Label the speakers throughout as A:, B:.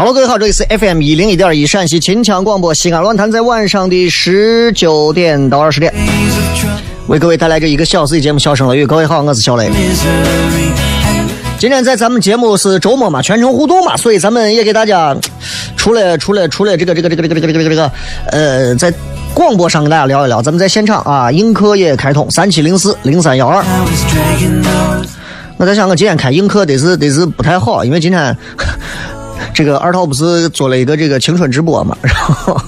A: 哈喽，各位好，这里是 FM 一零一点一陕西秦腔广播西安论坛，在晚上的十九点到二十点为各位带来这一个小时的节目《笑声雷雨》。各位好，我是小雷。今天在咱们节目是周末嘛，全程互动嘛，所以咱们也给大家除了除了除了这个这个这个这个这个这个这个呃，在广播上跟大家聊一聊，咱们在现场啊，映客也开通三七零四零三幺二。我在想，我今天开映客得是得是不太好，因为今天这个二涛不是做了一个这个青春直播嘛，然后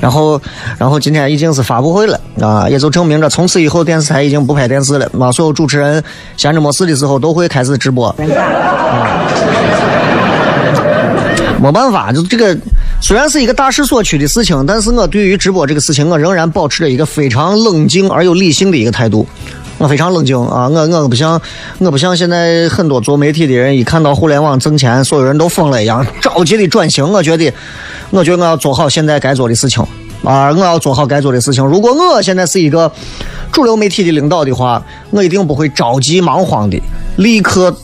A: 然后然后今天已经是发布会了啊，也就证明着从此以后电视台已经不拍电视了啊，所有主持人闲着没事的时候都会开始直播。啊没办法，就这个虽然是一个大势所趋的事情，但是我对于直播这个事情，我仍然保持着一个非常冷静而又理性的一个态度。我非常冷静啊，我我不像我不像现在很多做媒体的人，一看到互联网挣钱，所有人都疯了。一样，着急的转型。我觉得，我觉得我要做好现在该做的事情啊，我要做好该做的事情。如果我现在是一个主流媒体的领导的话，我一定不会着急忙慌的立刻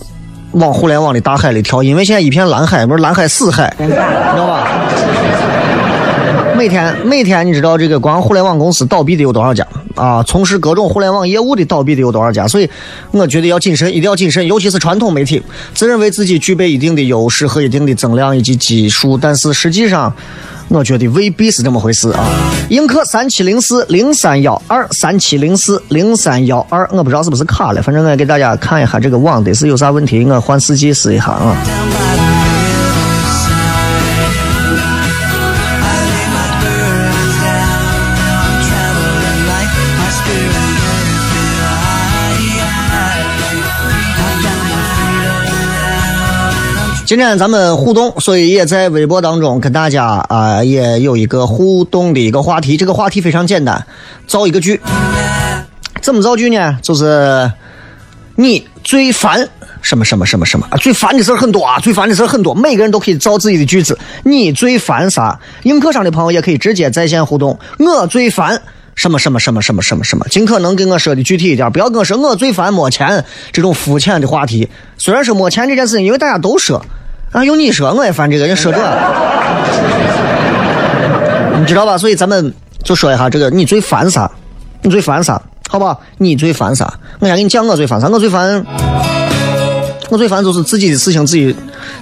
A: 往互联网的大海里跳，因为现在一片蓝海，不是蓝海死海，你知道吧？每天每天，你知道这个光互联网公司倒闭的有多少家啊？从事各种互联网业务的倒闭的有多少家？所以我觉得要谨慎，一定要谨慎，尤其是传统媒体，自认为自己具备一定的优势和一定的增量以及基数，但是实际上。我觉得未必是这么回事啊！映客三七零四零三幺二三七零四零三幺二，我不知道是不是卡了，反正我给大家看一下这个网的是有啥问题，我换四 G 试一下啊。今天咱们互动，所以也在微博当中跟大家啊、也有一个互动的一个话题。这个话题非常简单，造一个句。怎么造句呢？就是你最烦什么什么什么什么啊？最烦的事儿很多啊，最烦的事儿很多，每个人都可以造自己的句子。你最烦啥？映客上的朋友也可以直接在线互动。我最烦。什么什么什么什么什么什么，尽可能跟我说的具体一点，不要跟我说我最烦没钱这种肤浅的话题。虽然说没钱这件事情，因为大家都说，啊，用你说我也烦这个，人说这，你知道吧？所以咱们就说一下这个，你最烦啥？你最烦啥？好不好？你最烦啥？我先给你讲我最烦啥。我最烦，我最烦就是自己的事情自己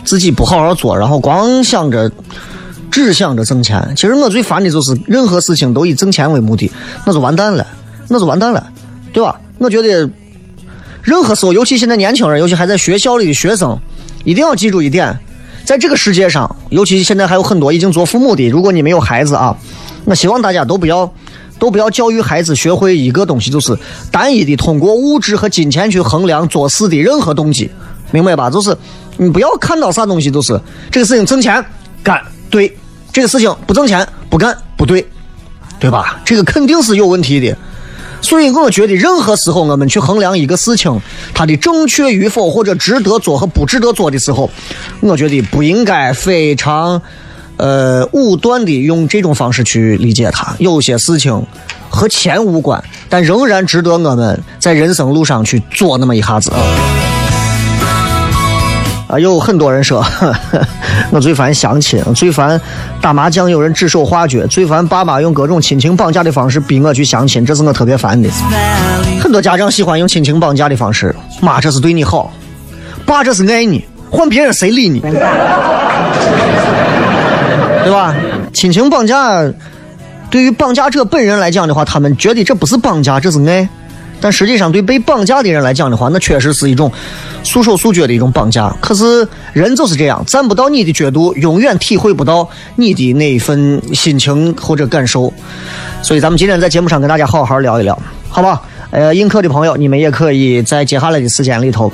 A: 自己不好好做，然后光想着只想着挣钱。其实我最烦的就是任何事情都以挣钱为目的，那就完蛋了，那就完蛋了，对吧？我觉得任何时候，尤其现在年轻人，尤其还在学校里的学生，一定要记住一点，在这个世界上，尤其现在还有很多已经做父母的，如果你没有孩子啊，我希望大家都不要。都不要教育孩子学会一个东西，就是单一的通过物质和金钱去衡量做事的任何动机，明白吧？就是你不要看到啥东西都是这个事情挣钱干对，这个事情不挣钱不干不对，对吧？这个肯定是有问题的。所以我觉得，任何时候我们去衡量一个事情它的正确与否，或者值得做和不值得做的时候，我觉得不应该非常呃武断的用这种方式去理解它。有些事情和钱无关，但仍然值得我们在人生路上去做那么一下子啊。啊，有很多人说，我最烦相亲，最烦打麻将有人指手画脚，最烦爸妈用各种亲情绑架的方式逼我去相亲，这是我特别烦的。很多家长喜欢用亲情绑架的方式，妈这是对你好，爸这是爱你，换别人谁理你？对吧？亲情绑架对于绑架者本人来讲的话，他们觉得这不是绑架，这是爱。但实际上，对被绑架的人来讲的话，那确实是一种束手束脚的一种绑架。可是人就是这样，站不到你的角度，永远体会不到你的那一份心情或者感受。所以，咱们今天在节目上跟大家好好聊一聊，好吧？呃，映客的朋友，你们也可以在接下来的时间里头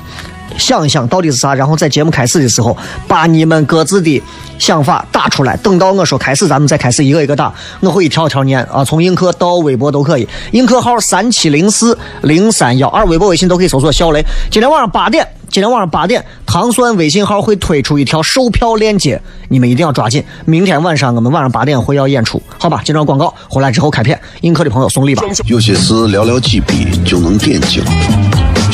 A: 想一想到底是啥，然后在节目开始的时候把你们各自的想法打出来。等到我说开始，咱们再开始一个一个打，我会一条条念啊，从映客到微博都可以。映客号三七零四零三幺二，微博、微信都可以搜索“小雷”。今天晚上八点，今天晚上八点，糖蒜微信号会推出一条售票链接，你们一定要抓紧。明天晚上我们晚上八点会要演出，好吧？这段广告回来之后开片，映客的朋友送礼吧。
B: 有些事寥寥几笔就能点睛，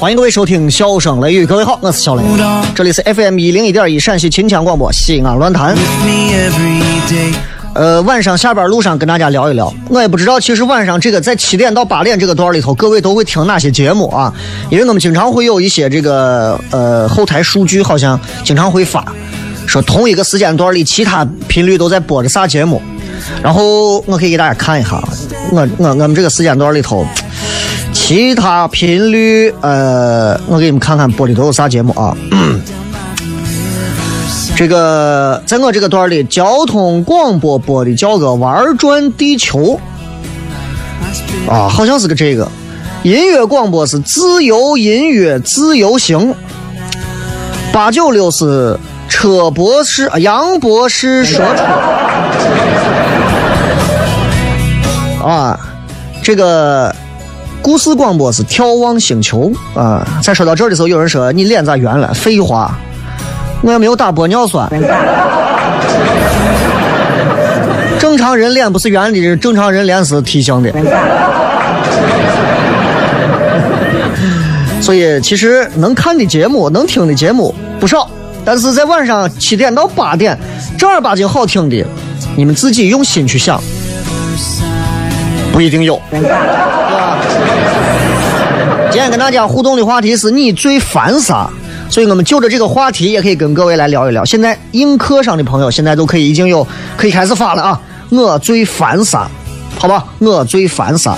A: 欢迎各位收听《笑声雷雨》，各位好，我是小雷，这里是 FM 一零一点一陕西秦腔广播西安论坛。呃，晚上下班路上跟大家聊一聊。我也不知道，其实晚上这个在七点到八点这个段里头，各位都会听哪些节目啊？因为我们经常会有一些这个呃后台数据，好像经常会发，说同一个时间段里其他频率都在播着啥节目。然后我可以给大家看一下，我我我们这个时间段里头，其他频率呃，我给你们看看播的都有啥节目啊？这个在我这个段里，交通广播播的叫个《玩转地球》啊，好像是个这个。音乐广播是自由音乐自由行。八九六是车博士啊杨博士说车 啊，这个故事广播是眺望星球啊。在说到这儿的时候，有人说你脸咋圆了？废话。我也没有打玻尿酸。正常人脸不是圆的，正常人脸是梯形的。所以其实能看的节目、能听的节目不少，但是在晚上七点到八点，正儿八经好听的，你们自己用心去想，不一定有，今天跟大家互动的话题是你最烦啥？所以我们就着这个话题，也可以跟各位来聊一聊。现在映客上的朋友，现在都可以已经有可以开始发了啊！我最烦啥？好吧，我最烦啥？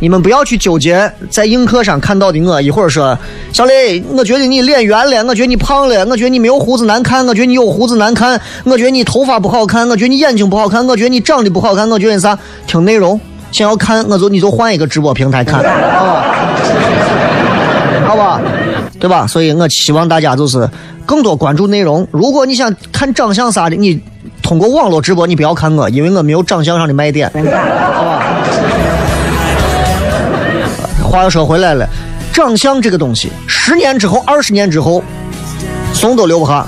A: 你们不要去纠结在映客上看到的我，一会儿说小雷，我觉得你脸圆了，我觉得你胖了，我觉得你没有胡子难看，我觉得你有胡子难看，我觉得你头发不好看，我觉得你眼睛不好看，我觉得你长得不好看，我觉得你啥？听内容，想要看我就你就换一个直播平台看，好 吧？好吧？对吧？所以我希望大家就是更多关注内容。如果你想看长相啥的，你通过网络直播，你不要看我，因为我没有长相上的卖点，好吧？话又说回来了，长相这个东西，十年之后、二十年之后，怂都留不下，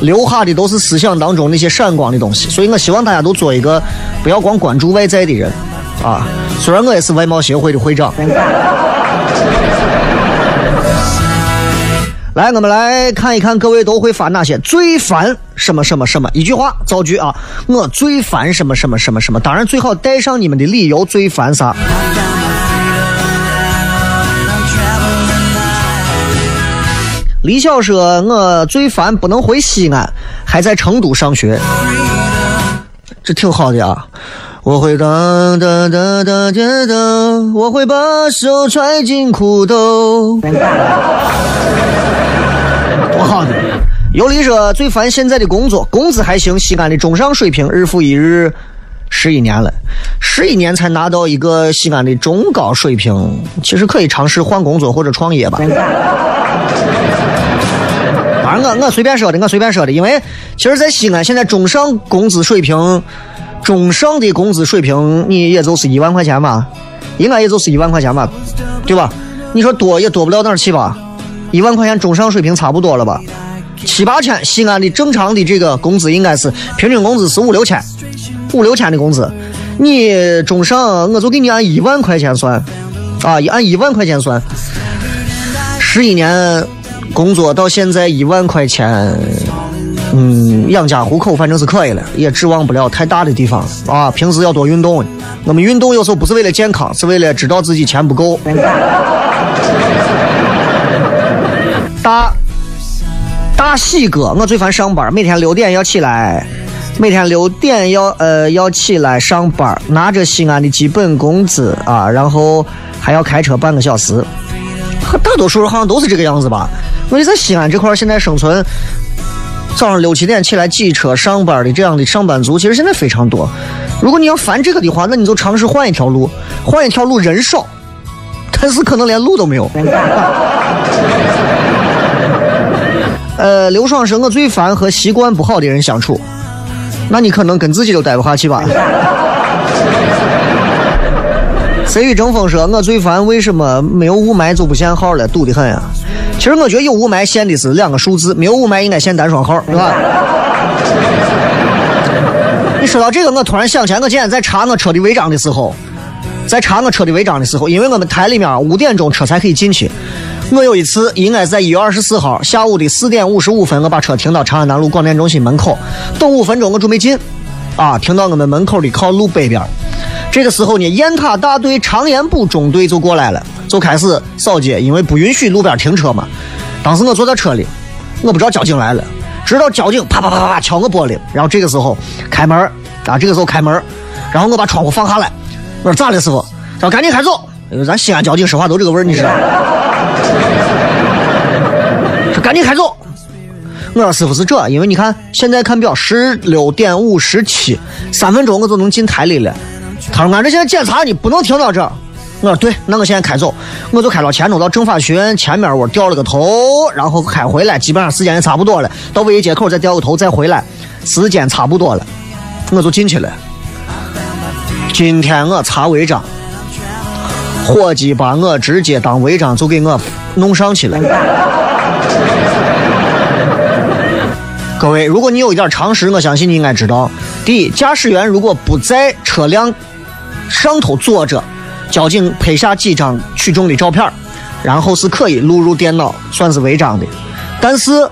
A: 留下的都是思想当中那些闪光的东西。所以我希望大家都做一个不要光关注外在的人啊。虽然我也是外貌协会的会长。来，我们来看一看各位都会发哪些最烦什么什么什么，一句话造句啊，我最烦什么什么什么什么。当然最好带上你们的理由，最烦啥？李晓说：“我最烦不能回西安，还在成都上学，这挺好的啊。我会哒哒哒哒哒哒，我会把手揣进裤兜。多好的！尤里说最烦现在的工作，工资还行，西安的中上水平，日复一日，十一年了，十一年才拿到一个西安的中高水平，其实可以尝试换工作或者创业吧。”当然，我我随便说的，我随便说的，因为其实，在西安现在中上工资水平，中上的工资水平，你也就是一万块钱吧，应该也就是一万块钱吧，对吧？你说多也多不了哪儿去吧？一万块钱中上水平差不多了吧？七八千，西安的正常的这个工资应该是平均工资是五六千，五六千的工资，你中上我就给你按一万块钱算，啊，按一万块钱算，十一年。工作到现在一万块钱，嗯，养家糊口反正是可以了，也指望不了太大的地方啊。平时要多运动，我们运动有时候不是为了健康，是为了知道自己钱不够。大大喜哥，我最烦上班，每天六点要起来，每天六点要呃要起来上班，拿着西安的基本工资啊，然后还要开车半个小时。大多数人好像都是这个样子吧？我觉得在西安这块现在生存，早上六七点起来挤车上班的这样的上班族，其实现在非常多。如果你要烦这个的话，那你就尝试换一条路，换一条路人少，但是可能连路都没有。呃，刘爽说：“我最烦和习惯不好的人相处。”那你可能跟自己都待不下去吧。谁与争锋说：“我最烦为什么没有雾霾就不限号了，堵得很呀。”其实我觉得有雾霾限的是两个数字，没有雾霾应该限单双号，是吧？你说到这个，我突然想起来，我今天在查我车的违章的时候，在查我车的违章的时候，因为我们台里面五点钟车才可以进去。我有一次应该在一月二十四号下午的四点五十五分，我把车停到长安南路广电中心门口，等五分钟我准备进，啊，停到我们门口的靠路北边。这个时候呢，雁塔大队长延部中队就过来了。就开始扫街，因为不允许路边停车嘛。当时我坐在车里，我不知道交警来了，直到交警啪啪啪啪敲我玻璃，然后这个时候开门啊，这个时候开门然后我把窗户放下来，我说咋了师傅？他说赶紧开走，因为咱西安交警说话都这个味儿，你知道。说赶紧开走。我说师傅是这，因为你看现在看表十六点五十七，三分钟我就能进台里了。他说俺这现在检查你不能停到这。我说对，那我现在开走，我就开到前头到政法学院前面，我掉了个头，然后开回来，基本上时间也差不多了。到唯一街口再掉个头再回来，时间差不多了，我就进去了。今天我查违章，伙计把我直接当违章就给我弄上去了。各位，如果你有一点常识，我相信你应该知道：第一，驾驶员如果不在车辆上头坐着。交警拍下几张取证的照片，然后是可以录入电脑，算是违章的。但是，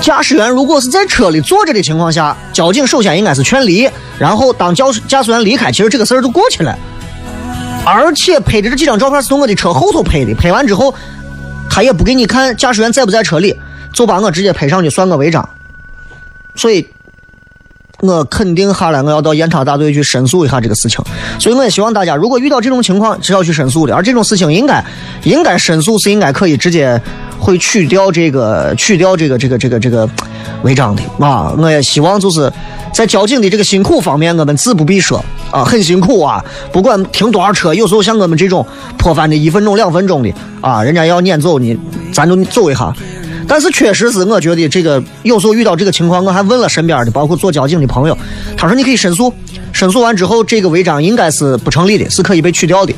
A: 驾驶员如果是在车里坐着的情况下，交警首先应该是劝离，然后当驾驾驶员离开，其实这个事儿就过去了。而且拍的这几张照片是从我的车后头拍的，拍完之后，他也不给你看驾驶员在不在车里，就把我直接拍上去，算我违章。所以，我肯定下来我要到严查大队去申诉一下这个事情。所以我也希望大家，如果遇到这种情况，是要去申诉的。而这种事情应该应该申诉是应该可以直接会取掉这个取掉这个这个这个这个违章的啊。我也希望就是在交警的这个辛苦方面，我们自不必说啊，很辛苦啊。不管停多少车，有时候像我们这种破翻的一分钟两分钟的啊，人家要撵走你，咱就走一下。但是确实是，我觉得这个有时候遇到这个情况，我还问了身边的，包括做交警的朋友，他说你可以申诉，申诉完之后，这个违章应该是不成立的，是可以被取掉的。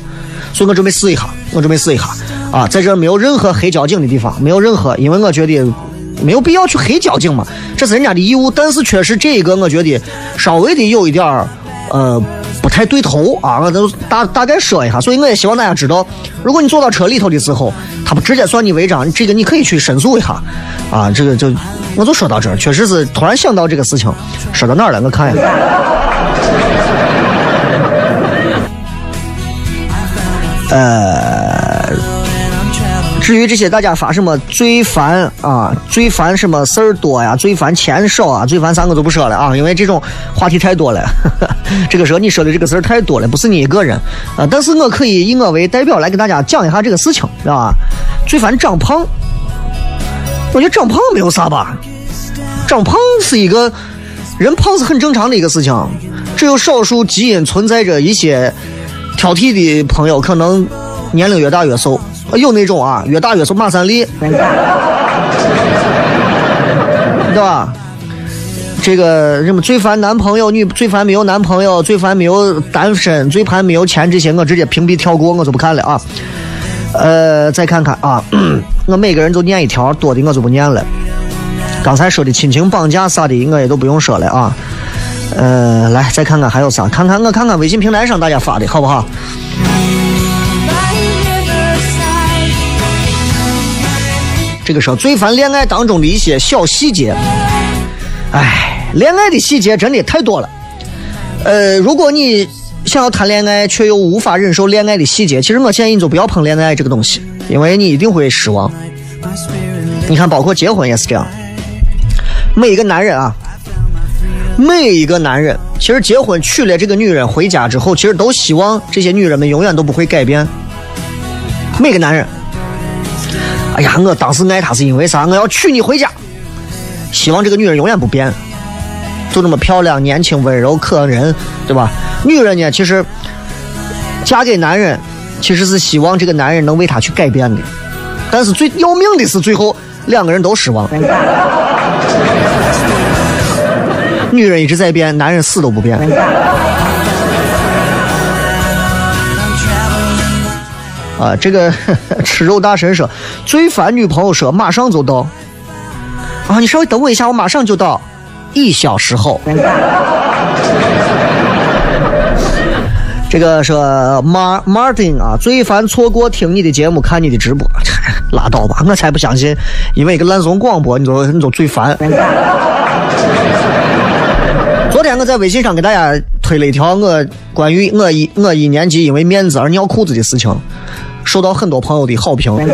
A: 所以我准备试一下，我准备试一下啊，在这没有任何黑交警的地方，没有任何，因为我觉得没有必要去黑交警嘛，这是人家的义务。但是确实这一个，我觉得稍微的有一点儿，呃。不太对头啊，我都大大概说一下，所以我也希望大家知道，如果你坐到车里头的时候，他不直接算你违章，这个你可以去申诉一下，啊，这个就我就说到这，确实是突然想到这个事情，说到哪儿了？我看一下，呃。至于这些大家发什么最烦啊，最烦什么事儿多呀，最烦钱少啊，最烦三个都不说了啊，因为这种话题太多了。这个时候你说的这个事儿太多了，不是你一个人啊。但是我可以以我为代表来给大家讲一下这个事情，知道吧？最烦长胖，我觉得长胖没有啥吧，长胖是一个人胖是很正常的一个事情，只有少数基因存在着一些挑剔的朋友，可能年龄越大越瘦。有那种啊，越大越瘦，马三立，对吧？这个什么最烦男朋友女，最烦没有男朋友，最烦没有单身，最烦没有钱，这些我直接屏蔽跳过，我就不看了啊。呃，再看看啊，我每个人都念一条，多的我就不念了。刚才说的亲情绑架啥的，我也都不用说了啊。呃，来再看看还有啥？看看我看看微信平台上大家发的好不好？这个说最烦恋爱当中的一些小细节，哎，恋爱的细节真的太多了。呃，如果你想要谈恋爱却又无法忍受恋爱的细节，其实我建议你就不要碰恋爱这个东西，因为你一定会失望。你看，包括结婚也是这样。每一个男人啊，每一个男人，其实结婚娶了这个女人回家之后，其实都希望这些女人们永远都不会改变。每个男人。哎呀，我当时爱她是因为啥？我要娶你回家，希望这个女人永远不变，就这么漂亮、年轻、温柔、可人，对吧？女人呢，其实嫁给男人，其实是希望这个男人能为她去改变的。但是最要命的是，最后两个人都失望。女人一直在变，男人死都不变。啊，这个 吃肉大神说最烦女朋友说马上就到，啊，你稍微等我一下，我马上就到，一小时后。这个说 Mar Martin 啊，最烦错过听你的节目，看你的直播，拉倒吧，我才不相信，因为一个烂怂广播，你就你就最烦。昨天我在微信上给大家推了一条我关于我一我一年级因为面子而尿裤子的事情。受到很多朋友的好评。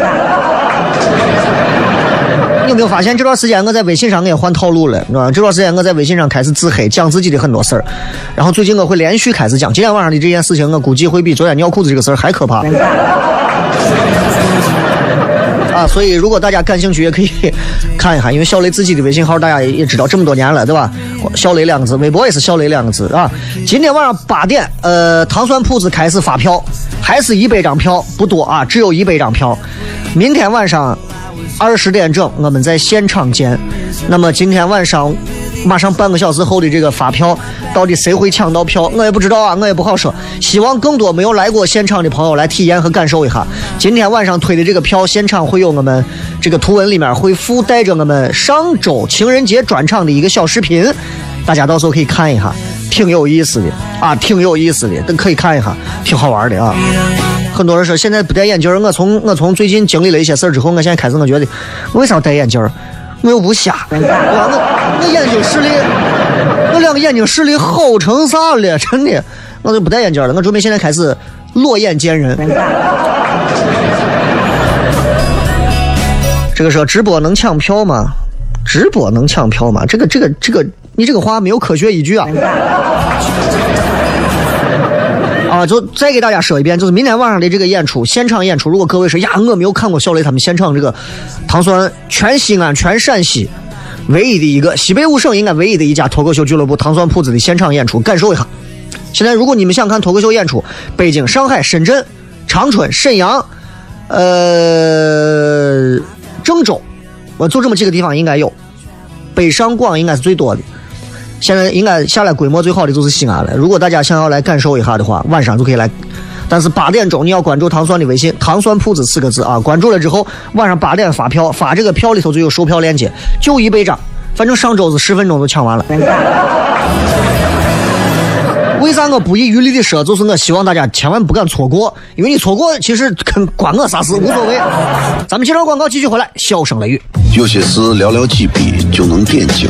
A: 你有没有发现这段时间我在微信上我也换套路了，是吧？这段时间我在微信上开始自黑，讲自己的很多事儿。然后最近我会连续开始讲今天晚上的这件事情，我估计会比昨天尿裤子这个事儿还可怕。啊，所以如果大家感兴趣，也可以 看一下，因为小雷自己的微信号大家也知道这么多年了，对吧？小雷两个字，微博也是小雷两个字啊。今天晚上八点，呃，糖蒜铺子开始发票，还是一百张票，不多啊，只有一百张票。明天晚上二十点整，我们在现场见。那么今天晚上。马上半个小时后的这个发票，到底谁会抢到票？我也不知道啊，我也不好说。希望更多没有来过现场的朋友来体验和感受一下。今天晚上推的这个票，现场会有我们这个图文里面会附带着我们上周情人节专场的一个小视频，大家到时候可以看一下，挺有意思的啊，挺有意思的，都可以看一下，挺好玩的啊。很多人说现在不戴眼镜，我从我从最近经历了一些事之后，我现在开始我觉得，为啥戴眼镜？我又不瞎，我我眼睛视力，我两个眼睛视力好成啥了？真的，我就不戴眼镜了。我准备现在开始裸眼见人。这个说直播能抢票吗？直播能抢票吗？这个这个这个，你这个话没有科学依据啊！就再给大家说一遍，就是明天晚上的这个演出，现场演出。如果各位说呀，我没有看过小雷他们现场这个糖酸，全西安、全陕西唯一的一个西北五省应该唯一的一家脱口秀俱乐部糖酸铺子的现场演出，感受一下。现在如果你们想看脱口秀演出，北京、上海、深圳、长春、沈阳，呃，郑州，我就这么几个地方应该有，北上广应该是最多的。现在应该下来规模最好的就是西安了。如果大家想要来感受一下的话，晚上就可以来。但是八点钟你要关注糖蒜的微信“糖蒜铺子”四个字啊，关注了之后，晚上八点发票，发这个票里头就有售票链接，就一百张，反正上周是十分钟就抢完了。为啥我不遗余力的说？就是我希望大家千万不敢错过，因为你错过其实跟关我啥事无所谓。咱们接着广告继续回来，笑声雷雨。
B: 有些事寥寥几笔就能点睛，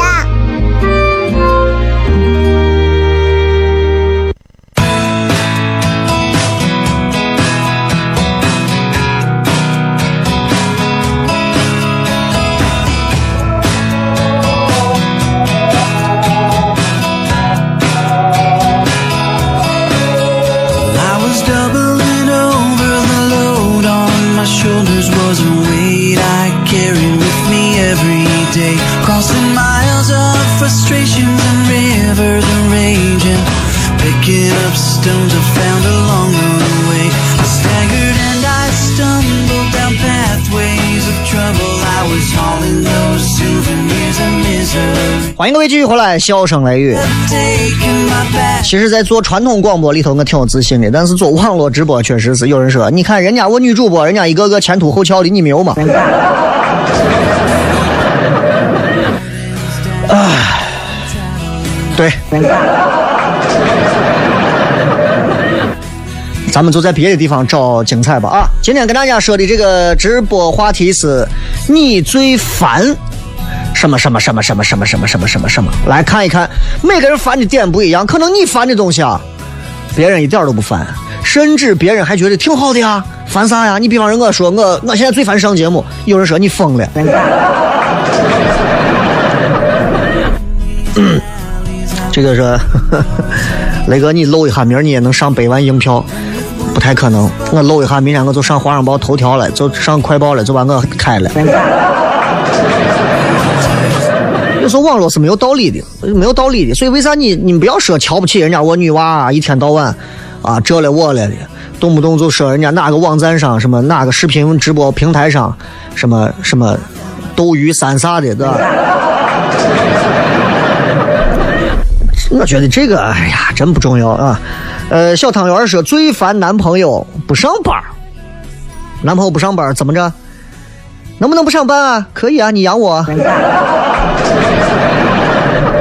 A: 欢迎各位继续回来，笑声雷雨。其实，在做传统广播里头，我挺有自信的。但是做网络直播，确实是有人说，你看人家我女主播，人家一个个前凸后翘的，你没有吗？唉，对，咱们就在别的地方找精彩吧啊！今天跟大家说的这个直播话题是：你最烦什么什么什么什么什么什么什么什么什么？来看一看，每个人烦的点不一样，可能你烦的东西啊，别人一点都不烦，甚至别人还觉得挺好的呀。烦啥呀？你比方说，我说我我现在最烦上节目，有人说你疯了。这个说，雷哥，你露一下，明儿你也能上百万硬票，不太可能。我露一下，明天我就上《华商报》头条了，就上快报了，就把我开了。有时候网络是没有道理的，没有道理的。所以为啥你你不要说瞧不起人家我女娃啊，一天到晚啊这了我了的，动不动就说人家哪个网站上什么哪个视频直播平台上什么什么斗鱼三啥的，对吧？我觉得这个哎呀真不重要啊。呃，小汤圆说最烦男朋友不上班，男朋友不上班怎么着？能不能不上班啊？可以啊，你养我。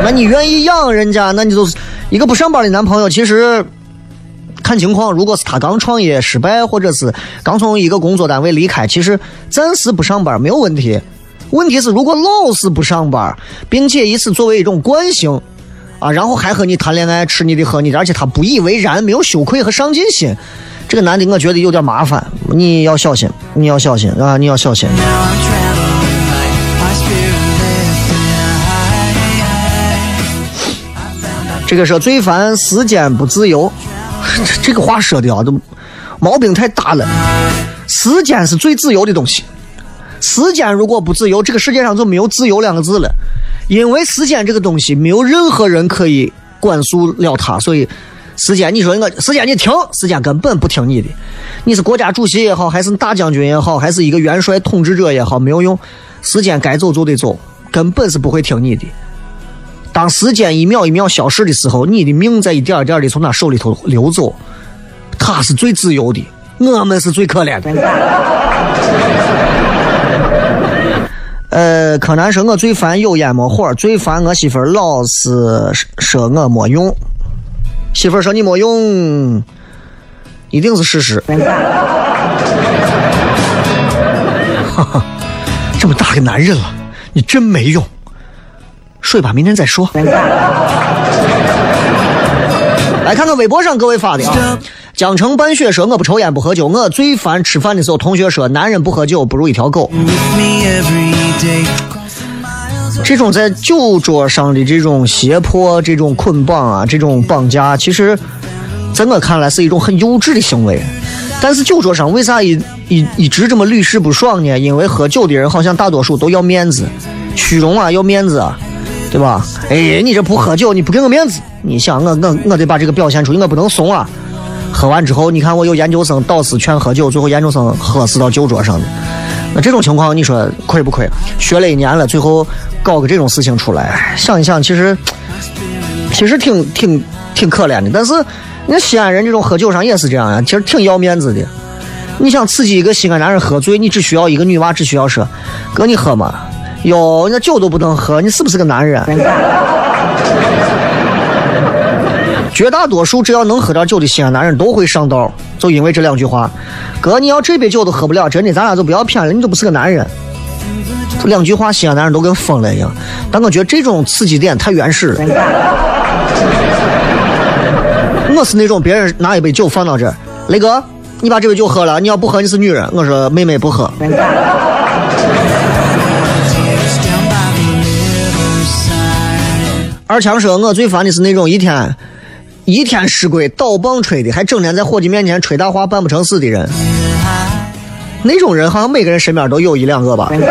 A: 那你愿意养人家，那你就是一个不上班的男朋友。其实看情况，如果是他刚创业失败，或者是刚从一个工作单位离开，其实暂时不上班没有问题。问题是如果老是不上班，并且以此作为一种惯性啊，然后还和你谈恋爱、吃你的、喝你的，而且他不以为然，没有羞愧和上进心，这个男的我觉得有点麻烦，你要小心，你要小心啊，你要小心。这个说最烦时间不自由，这这个话说的啊，都毛病太大了。时间是最自由的东西，时间如果不自由，这个世界上就没有自由两个字了。因为时间这个东西，没有任何人可以管束了它，所以时间，你说我时间你停，时间根本不听你的。你是国家主席也好，还是大将军也好，还是一个元帅统治者也好，没有用。时间该走就得走，根本是不会听你的。当时间一秒一秒消失的时候，你的命在一点一点的从他手里头流走。他是最自由的，我们是最可怜的。呃，柯南说：“我最烦有烟没火，最烦我媳妇儿老是说我没用。媳妇儿说你没用，一定是事实。”哈哈，这么大个男人了，你真没用。睡吧，明天再说。来看看微博上各位发的啊。江城半雪说：“我不抽烟不喝酒，我最烦吃饭的时候同学说男人不喝酒不如一条狗。”这种在酒桌上的这种胁迫、这种捆绑啊、这种绑架，其实在我看来是一种很幼稚的行为。但是酒桌上为啥一一一直这么屡试不爽呢？因为喝酒的人好像大多数都要面子、虚荣啊，要面子啊。对吧？哎，你这不喝酒，你不给我面子，你想我我我得把这个表现出去，我不能怂啊！喝完之后，你看我有研究生导师劝喝酒，最后研究生喝死到酒桌上的，那这种情况你说亏不亏？学了一年了，最后搞个这种事情出来，想一想，其实其实挺挺挺可怜的。但是那西安人这种喝酒上也是这样呀，其实挺要面子的。你想刺激一个西安男人喝醉，你只需要一个女娃，只需要说：“哥，你喝嘛。”哟，那酒都不能喝，你是不是个男人？绝大多数只要能喝点酒的西安男人都会上道，就因为这两句话。哥，你要这杯酒都喝不了，真的，咱俩就不要骗了，你都不是个男人。这两句话，西安男人都跟疯了一样。但我觉得这种刺激点太原始了。我是那种别人拿一杯酒放到这儿，雷哥，你把这杯酒喝了，你要不喝你是女人。我说妹妹不喝。二强说：“我最烦的是那种一天一天湿鬼倒棒吹的，还整天在伙计面前吹大话办不成事的人。那种人好像每个人身边都有一两个吧。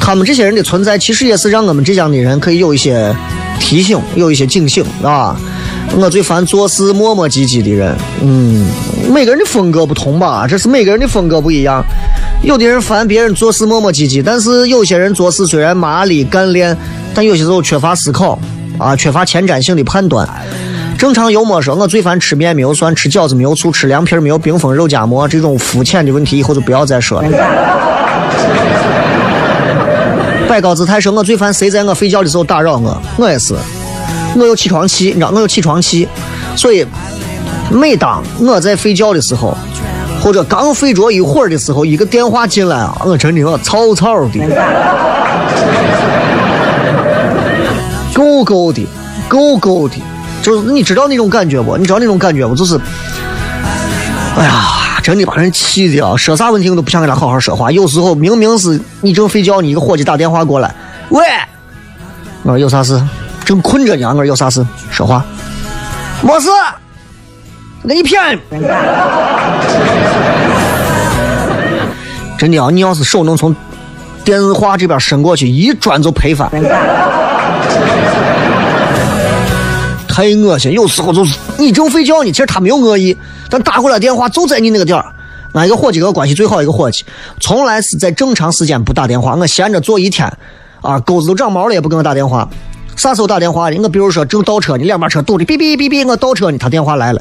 A: 他们这些人的存在，其实也是让我们浙江的人可以有一些提醒，有一些警醒啊。我最烦做事磨磨唧唧的人。嗯，每个人的风格不同吧，这是每个人的风格不一样。”有的人烦别人做事磨磨唧唧，但是有些人做事虽然麻利干练，但有些时候缺乏思考啊，缺乏前瞻性的判断。正常幽默说，我最烦吃面没有蒜，吃饺子没有醋，吃凉皮没有冰封肉夹馍这种肤浅的问题，以后就不要再说了。摆高姿态说，我最烦谁在我睡觉的时候打扰我，我也是，我有起床气，你知道，我有起床气，所以每当我在睡觉的时候。或者刚睡着一会儿的时候，一个电话进来啊，我真的我草草的，够够的，够够的，就是你知道那种感觉不？你知道那种感觉不？就是，哎呀，真的把人气的啊！说啥问题我都不想跟他好好说话。有时候明明是你正睡觉，你一个伙计打电话过来，喂，我说有啥事？正困着呢，我说有啥事？说话，没事。那一骗，真的啊！你要是手能从电话这边伸过去，一转就赔翻，太恶心。有时候就是你正睡觉呢，其实他没有恶意，但打过来电话就在你那个点儿。俺一个伙计跟我关系最好一个伙计，从来是在正常时间不打电话。我闲着坐一天，啊，钩子都长毛了也不给我打电话。啥时候打电话的？我比如说正倒车呢，两边车堵的，哔哔哔哔，我倒车呢，他电话来了。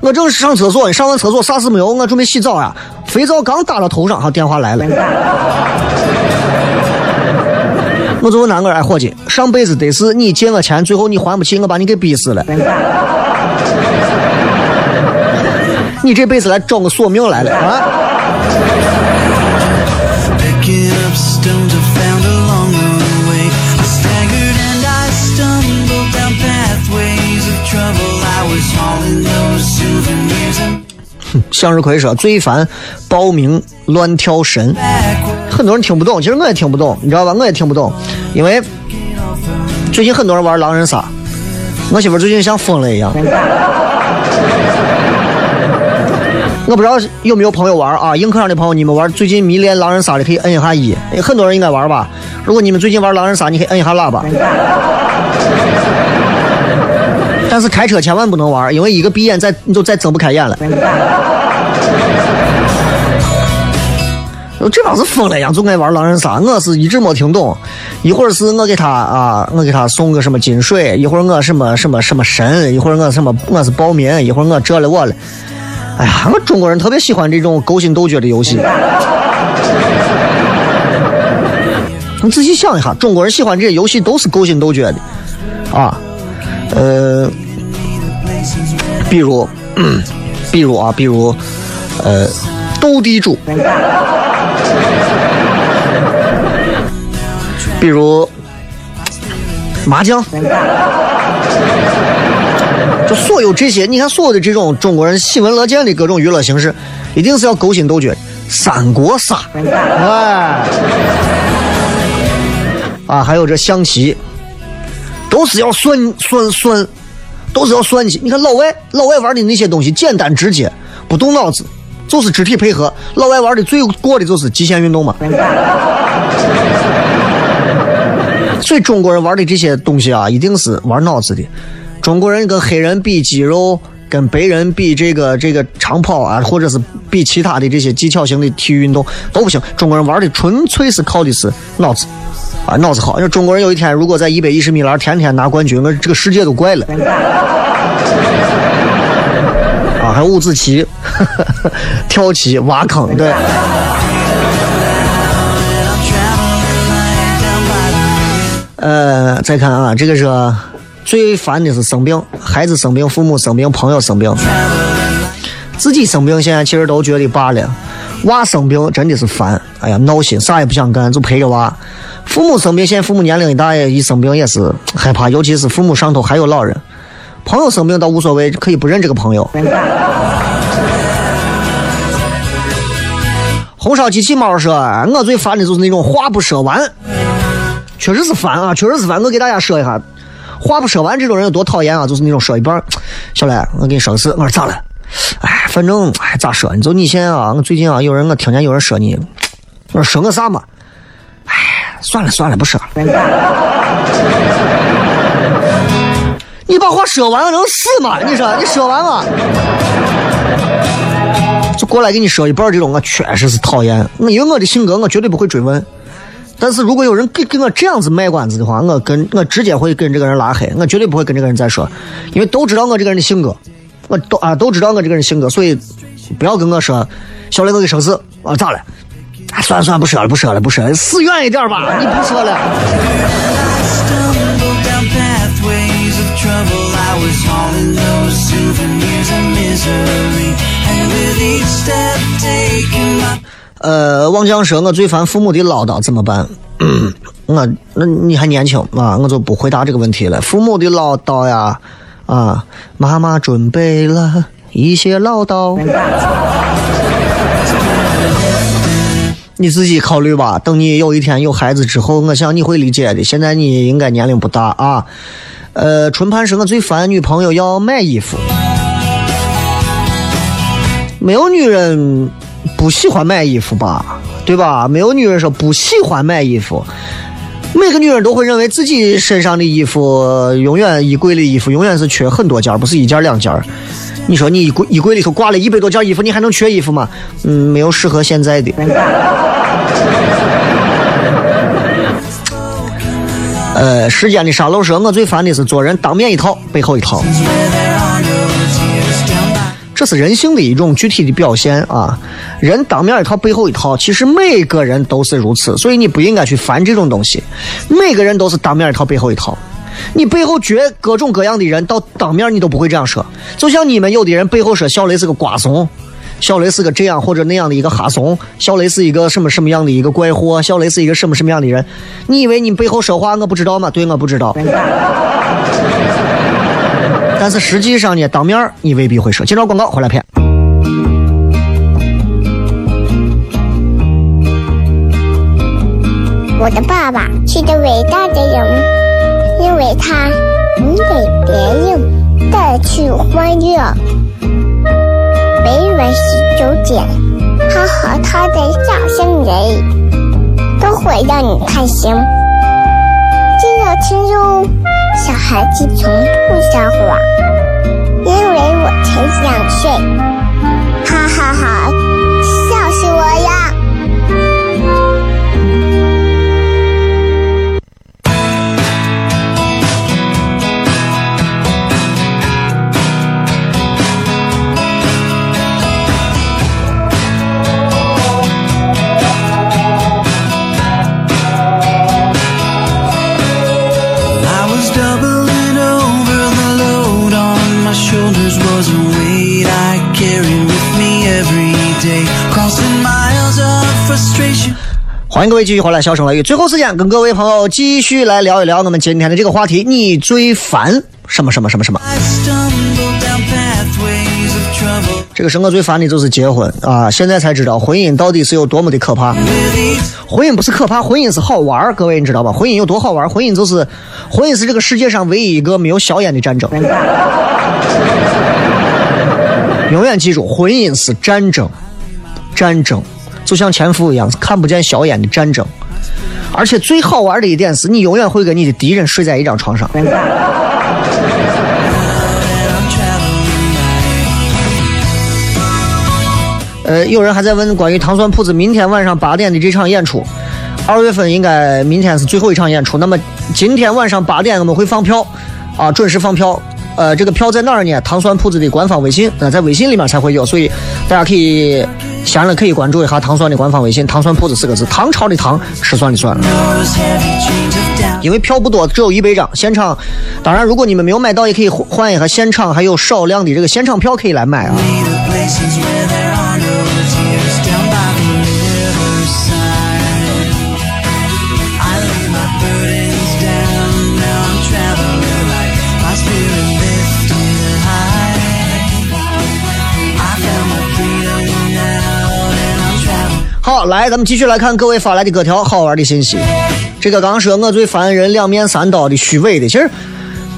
A: 我正上厕所呢，上完厕所啥事没有？我准备洗澡呀，肥皂刚打到头上，他电话来了。我就问那个哎伙计，上辈子得是你借我钱，最后你还不起，我把你给逼死了。你这辈子来找我索命来了啊？向日葵说：“最烦报名乱跳绳。很多人听不懂，其实我也听不懂，你知道吧？我也听不懂，因为最近很多人玩狼人杀，我媳妇最近像疯了一样。我不知道有没有朋友玩啊？映客上的朋友，你们玩最近迷恋狼人杀的可以摁一下一，很多人应该玩吧？如果你们最近玩狼人杀，你可以摁一下喇叭。但是开车千万不能玩，因为一个闭眼再你就再睁不开眼了。这帮是疯了一样，就爱玩狼人杀。我是一直没听懂，一会儿是我给他啊，我给他送个什么金水，一会儿我什么什么什么神，一会儿我什么我是暴民，一会儿我这了我了。哎呀，我中国人特别喜欢这种勾心斗角的游戏。你仔细想一下，中国人喜欢这些游戏都是勾心斗角的啊。呃，比如，比如啊，比如，呃，斗地主，比如麻将。就所有这些，你看所有的这种中国人喜闻乐见的各种娱乐形式，一定是要勾心斗角。三国杀，哎，啊，还有这象棋，都是要算算算，都是要算计。你看老外，老外玩的那些东西简单直接，不动脑子，就是肢体配合。老外玩的最过的就是极限运动嘛。所以中国人玩的这些东西啊，一定是玩脑子的。中国人跟黑人比肌肉，跟白人比这个这个长跑啊，或者是比其他的这些技巧型的体育运动都不行。中国人玩的纯粹是靠的是脑子，啊，脑子好。要中国人有一天如果在一百一十米栏天天拿冠军，我这个世界都怪了。啊，还有五子棋、跳棋、挖坑，对。呃，再看啊，这个是。最烦的是生病，孩子生病，父母生病，朋友生病，自己生病，现在其实都觉得罢了。娃生病真的是烦，哎呀，闹心，啥也不想干，就陪着娃。父母生病，现在父母年龄一大，一生病也是害怕，尤其是父母上头还有老人。朋友生病倒无所谓，可以不认这个朋友。红烧机器猫说：“我最烦的就是那种话不说完，确实是烦啊，确实是烦。我给大家说一下。”话不说完，这种人有多讨厌啊！就是那种说一半，小雷，我给你说个事，我说咋了？哎，反正哎咋说？你就你现在啊，我最近啊，有人我听见有人说你，我说说我啥嘛？哎，算了算了，不说了。你把话说完了能死吗？你说你说完了，就过来给你说一半这种，我确实是讨厌。我因为我的性格，我绝对不会追问。但是如果有人给给我这样子卖关子的话，我跟我直接会跟这个人拉黑，我绝对不会跟这个人再说，因为都知道我这个人的性格，我都啊都知道我这个人性格，所以不要跟我说，小雷我给生死啊咋了？啊算了算了不说了不说了不说了，死远一点吧，你不说了。呃，望江说：“我最烦父母的唠叨，怎么办？” 我那你还年轻啊，我就不回答这个问题了。父母的唠叨呀，啊，妈妈准备了一些唠叨，你自己考虑吧。等你有一天有孩子之后，我想你会理解的。现在你应该年龄不大啊。呃，春盼是：“我最烦女朋友要买衣服，没有女人。”不喜欢买衣服吧，对吧？没有女人说不喜欢买衣服，每个女人都会认为自己身上的衣服，永远衣柜里衣服永远是缺很多件，不是一件两件。你说你衣柜衣柜里头挂了一百多件衣服，你还能缺衣服吗？嗯，没有适合现在的。呃，时间的沙漏说，我最烦的是做人当面一套，背后一套。这是人性的一种具体的表现啊！人当面一套，背后一套，其实每个人都是如此，所以你不应该去烦这种东西。每个人都是当面一套，背后一套。你背后绝各种各样的人，到当面你都不会这样说。就像你们有的人背后说小雷是个瓜怂，小雷是个这样或者那样的一个哈怂，小雷是一个什么什么样的一个怪货，小雷是一个什么什么样的人？你以为你背后说话我不知道吗？对，我不知道。但是实际上呢，当面你未必会说。介绍广告回来片。
C: 我的爸爸是个伟大的人，因为他能给别人带去欢乐。每晚十九点，他和他的笑声人，都会让你开心。记得听哟，小孩子从不撒谎，因为我才两岁。哈哈哈，笑死我
D: 了！
A: 欢迎各位继续回来，笑声雷雨。最后时间跟各位朋友继续来聊一聊我们今天的这个话题：你最烦什么什么什么什么这个是我最烦的就是结婚啊！现在才知道婚姻到底是有多么的可怕。婚姻不是可怕，婚姻是好玩儿各位你知道吧？婚姻有多好玩儿婚姻就是，婚姻是这个世界上唯一一个没有硝烟的战争。永远记住，婚姻是战争，战争就像前夫一样，看不见硝烟的战争。而且最好玩的一点是，你永远会跟你的敌人睡在一张床上。呃，有人还在问关于糖蒜铺子明天晚上八点的这场演出，二月份应该明天是最后一场演出。那么今天晚上八点我们会放票，啊，准时放票。呃，这个票在哪儿呢？糖蒜铺子的官方微信，那、在微信里面才会有，所以大家可以闲了可以关注一下糖蒜的官方微信，糖蒜铺子四个字，唐朝的糖，吃蒜的蒜。因为票不多，只有一百张。现场，当然如果你们没有买到，也可以换一下现场还有少量的这个现场票可以来买啊。好，来，咱们继续来看各位发来的各条好玩的信息。这个刚说我最烦人两面三刀的虚伪的，其实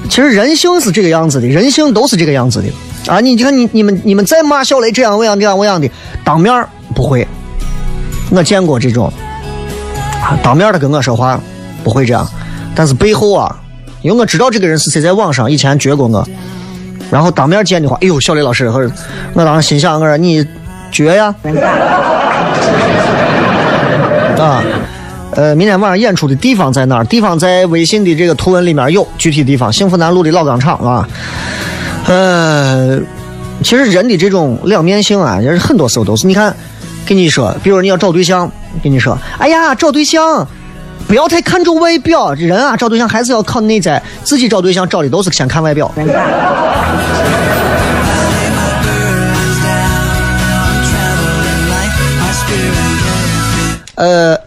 A: 其实人性是这个样子的，人性都是这个样子的啊！你你看你你们你们再骂小雷这样那样这样那样的，当面不会，我见过这种，啊，当面的跟我说话不会这样，但是背后啊，因为我知道这个人是谁，在网上以前撅过我，然后当面见的话，哎呦，小雷老师，我当时心想，我说你撅呀。啊，呃，明天晚上演出的地方在哪儿？地方在微信的这个图文里面有具体地方，幸福南路的老钢厂啊。呃，其实人的这种两面性啊，也是很多时候都是。你看，跟你说，比如你要找对象，跟你说，哎呀，找对象不要太看重外表，人啊找对象还是要靠内在。自己找对象找的都是先看外表。呃，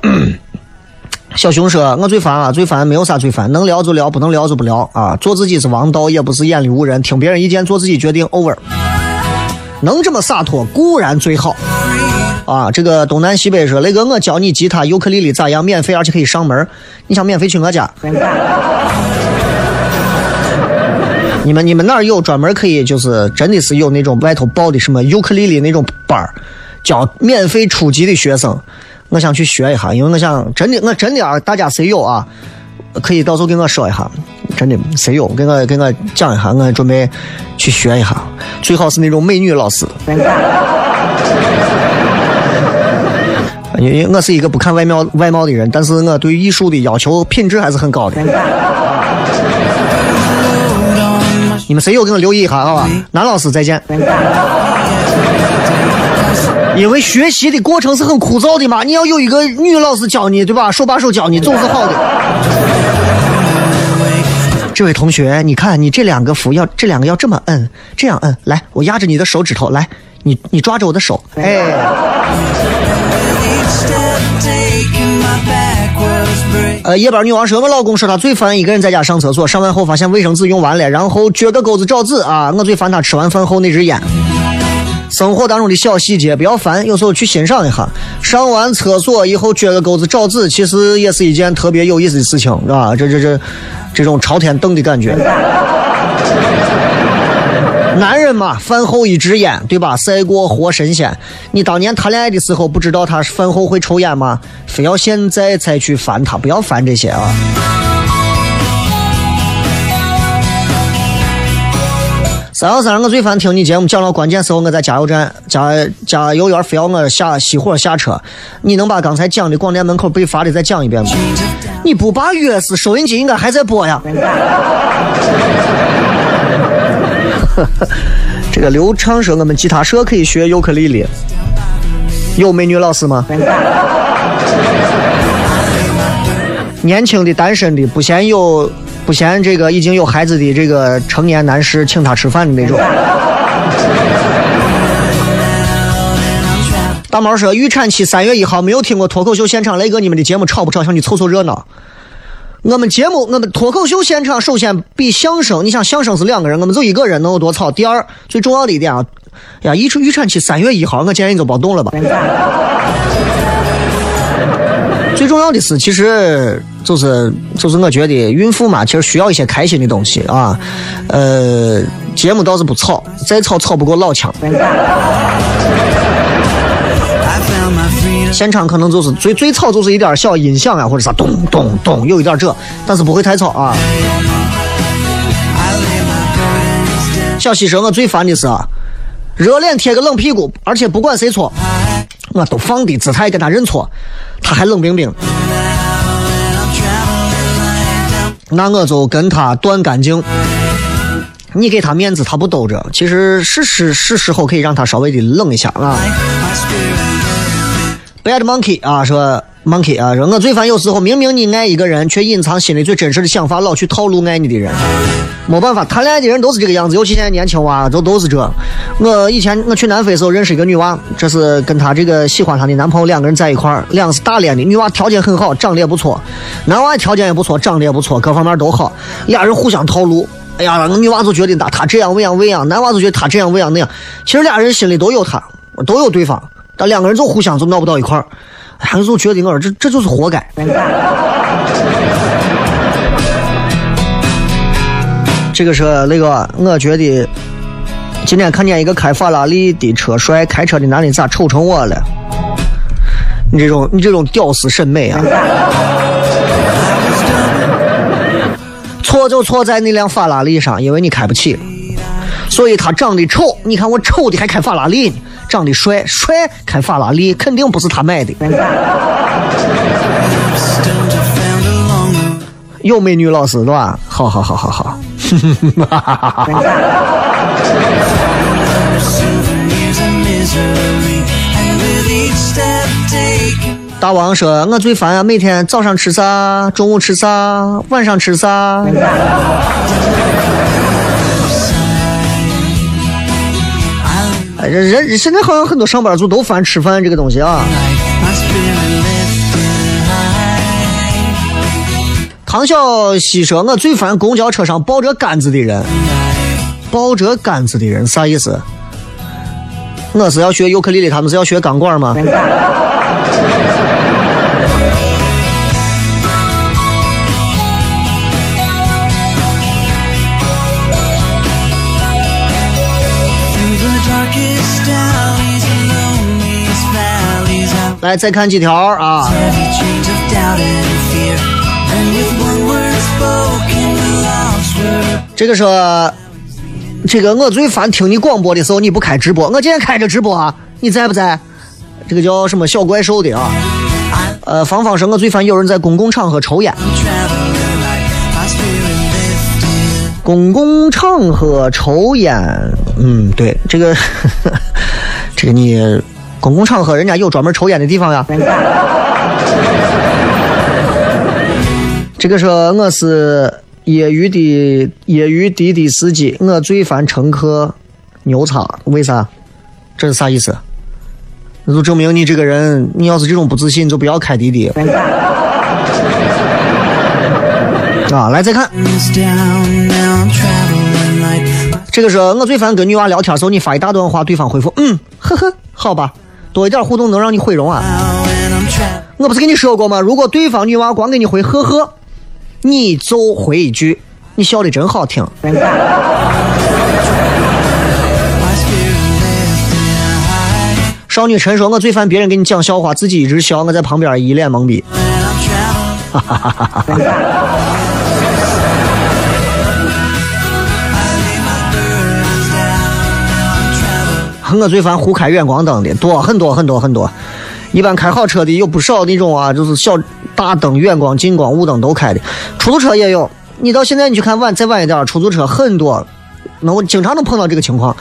A: 小熊说：“我最烦啊，最烦没有啥最烦，能聊就聊，不能聊就不聊啊。做自己是王道，也不是眼里无人，听别人意见，做自己决定，over。能这么洒脱固然最好啊。这个东南西北说，雷哥，我教你吉他、尤克里里咋样？免费，而且可以上门。你想免费去我家？你们你们哪儿有专门可以就是真的是有那种外头报的什么尤克里里那种班儿，教免费初级的学生？我想去学一下，因为我想真的我真的啊，大家谁有啊，可以到时候跟我说一下，真的谁有跟我跟我讲一下，我准备去学一下，最好是那种美女老师。因为我是一个不看外貌外貌的人，但是我对艺术的要求品质还是很高的。你们谁有给我留意一下，好吧？男老师再见。因为学习的过程是很枯燥的嘛，你要有一个女老师教你，对吧？手把手教你总是好的。这位同学，你看你这两个符要这两个要这么摁，这样摁，来，我压着你的手指头，来，你你抓着我的手，哎，呃，夜班女王说，我老公说他最烦一个人在家上厕所，上完后发现卫生纸用完了，然后撅个钩子找纸啊。我最烦他吃完饭后那支烟。生活当中的小细节不要烦，有时候去欣赏一下。上完厕所以后撅个钩子找纸，其实也是一件特别有意思的事情，是吧？这这这，这种朝天瞪的感觉。男人嘛，饭后一支烟，对吧？赛过活神仙。你当年谈恋爱的时候不知道他饭后会抽烟吗？非要现在才去烦他，不要烦这些啊！三幺三，我最烦听你节目讲到关键时候，我在加油站加加油员非要我下熄火下车。你能把刚才讲的广电门口被罚的再讲一遍吗？你不把钥匙收音机应该还在播呀？这个刘畅说我们吉他社可以学尤克里里，有美女老师吗？年轻的单身的不嫌有不嫌这个已经有孩子的这个成年男士请他吃饭的那种。大毛说预产期三月一号，没有听过脱口秀现场，雷哥你们的节目吵不吵？想去凑凑热闹。我们节目，我们脱口秀现场，首先比相声，你想相声是两个人，我们就一个人能有多吵？第二，最重要的一点啊，呀，预预产期三月一号，我建议你就别动了吧。重要的是，其实就是就是我觉得孕妇嘛，其实需要一些开心的东西啊。呃，节目倒是不吵，再吵吵不过老腔。现场可能就是最最吵，就是一点小音响啊，或者啥咚咚咚，有一点这，但是不会太吵啊。小西说，我最烦的是啊热脸贴个冷屁股，而且不管谁错，我都放低姿态跟他认错，他还冷冰冰。那我就跟他断干净。你给他面子，他不兜着。其实是是是时候可以让他稍微的冷一下啊。Bad monkey 啊，说 monkey 啊，说我最烦有时候明明你爱一个人，却隐藏心里最真实的想法，老去套路爱你的人。没办法，谈恋爱的人都是这个样子，尤其现在年轻娃都都是这。我以前我去南非时候认识一个女娃，这是跟她这个喜欢她的男朋友两个人在一块儿，两个是大连的，女娃条件很好，长得也不错，男娃条件也不错，长得也不错，各方面都好，俩人互相套路。哎呀，那女娃就觉得他他这样那样那样，男娃就觉得他这样那样那样。其实俩人心里都有他，都有对方。但两个人就互相就闹不到一块儿，还就觉得我这这就是活该。这个是那个，我觉得今天看见一个开法拉利的车帅，开车的男的咋丑成我了？你这种你这种屌丝审美啊！错就错在那辆法拉利上，因为你开不起，所以他长得丑。你看我丑的还开法拉利呢。长得帅，帅开法拉利，肯定不是他买的。有美女老师对吧？好好好好好。大王说：“我最烦啊，每天早上吃啥，中午吃啥，晚上吃啥。”哎，人人现在好像很多上班族都烦吃饭这个东西啊。唐小西说：“我最烦公交车上抱着杆子的人。抱着杆子的人啥意思？我是要学尤克里里，他们是要学钢管吗？”来，再看几条啊！这个说，这个我最烦听你广播的时候你不开直播，我今天开着直播啊，你在不在？这个叫什么小怪兽的啊？呃，芳芳说，我最烦有人在公共场合抽烟。公共场合抽烟，嗯，对，这个，这个你。公共场合，人家有专门抽烟的地方呀。这个说我是业余的业余滴滴司机，我最烦乘客牛叉，为啥？这是啥意思？那就证明你这个人，你要是这种不自信，就不要开滴滴。啊，来再看。这个说我最烦跟女娃聊天时候，你发一大段话，对方回复嗯呵呵，好吧，多一点互动能让你毁容啊。我不是跟你说过吗？如果对方女娃光给你回呵呵，你就回一句你笑的真好听。少女陈说：“我最烦别人给你讲笑话，自己一直笑，我在旁边一脸懵逼。
D: 哈
A: 我最烦胡开远光灯的，多很多很多很多。一般开好车的有不少那种啊，就是小大灯、远光、近光、雾灯都开的，出租车也有。你到现在你去看晚再晚一点，出租车很多，能我经常能碰到这个情况。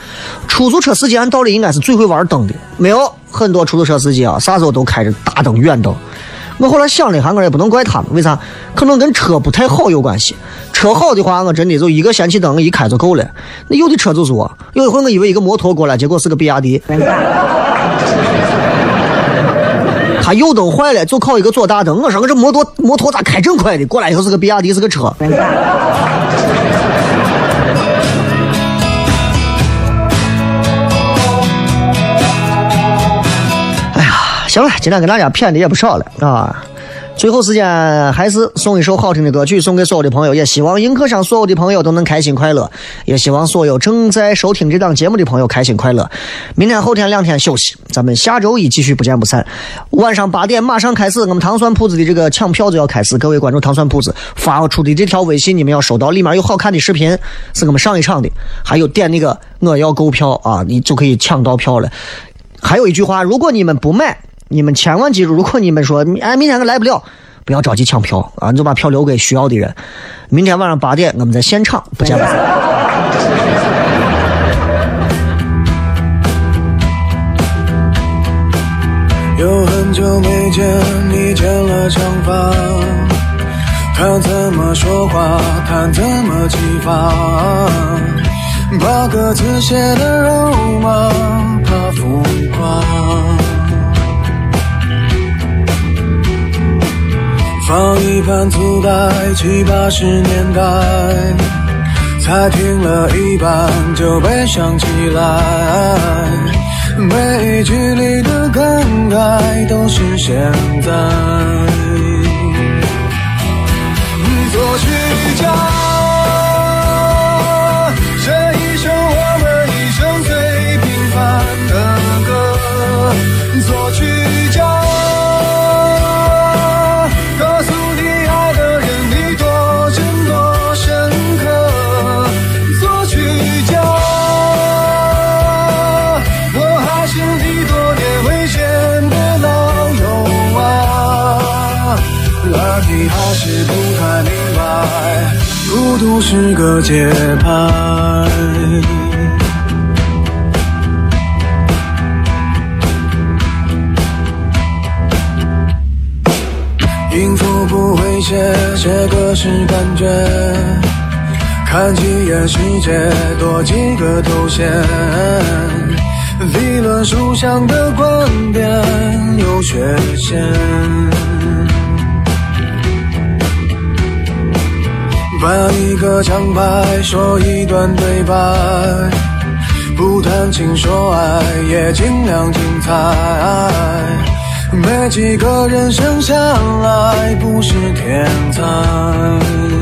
A: 出租车司机按道理应该是最会玩灯的，没有很多出租车司机啊，啥时候都开着大灯、远灯。我后来想了一下，我也不能怪他们，为啥？可能跟车不太好有关系。车好的话，我真的就一个氙气灯一开就够了。那有的车就是我，有一回我以为一个摩托过来，结果是个比亚迪。他右灯坏了，就靠一个左大灯。我说我这摩托摩托咋开这么快的？过来以后是个比亚迪，是个车。行了，今天跟大家谝的也不少了啊。最后时间还是送一首好听的歌曲送给所有的朋友，也希望映客上所有的朋友都能开心快乐，也希望所有正在收听这档节目的朋友开心快乐。明天后天两天休息，咱们下周一继续不见不散。晚上八点马上开始，我们糖蒜铺子的这个抢票子要开始，各位关注糖蒜铺子发出的这条微信，你们要收到，里面有好看的视频，是我们上一场的，还有点那个我要购票啊，你就可以抢到票了。还有一句话，如果你们不买，你们千万记住，如果你们说哎明天我来不了，不要着急抢票啊，你就把票留给需要的人。明天晚上八点，我们在现场不见不散。
D: 有很久没见你剪了长发，他怎么说话，他怎么激发，把歌词写的肉麻，怕浮夸。放一盘磁带，七八十年代，才听了一半就悲伤起来。每一句里的感慨都是现在。作曲家，这一首我们一生最平凡的歌。作曲孤独是个节拍。音符不会写，写歌是感觉。看几眼世界，多几个头衔。理论书上的观点有缺陷。把一个奖牌说一段对白，不谈情说爱，也尽量精彩。没几个人生下来不是天才。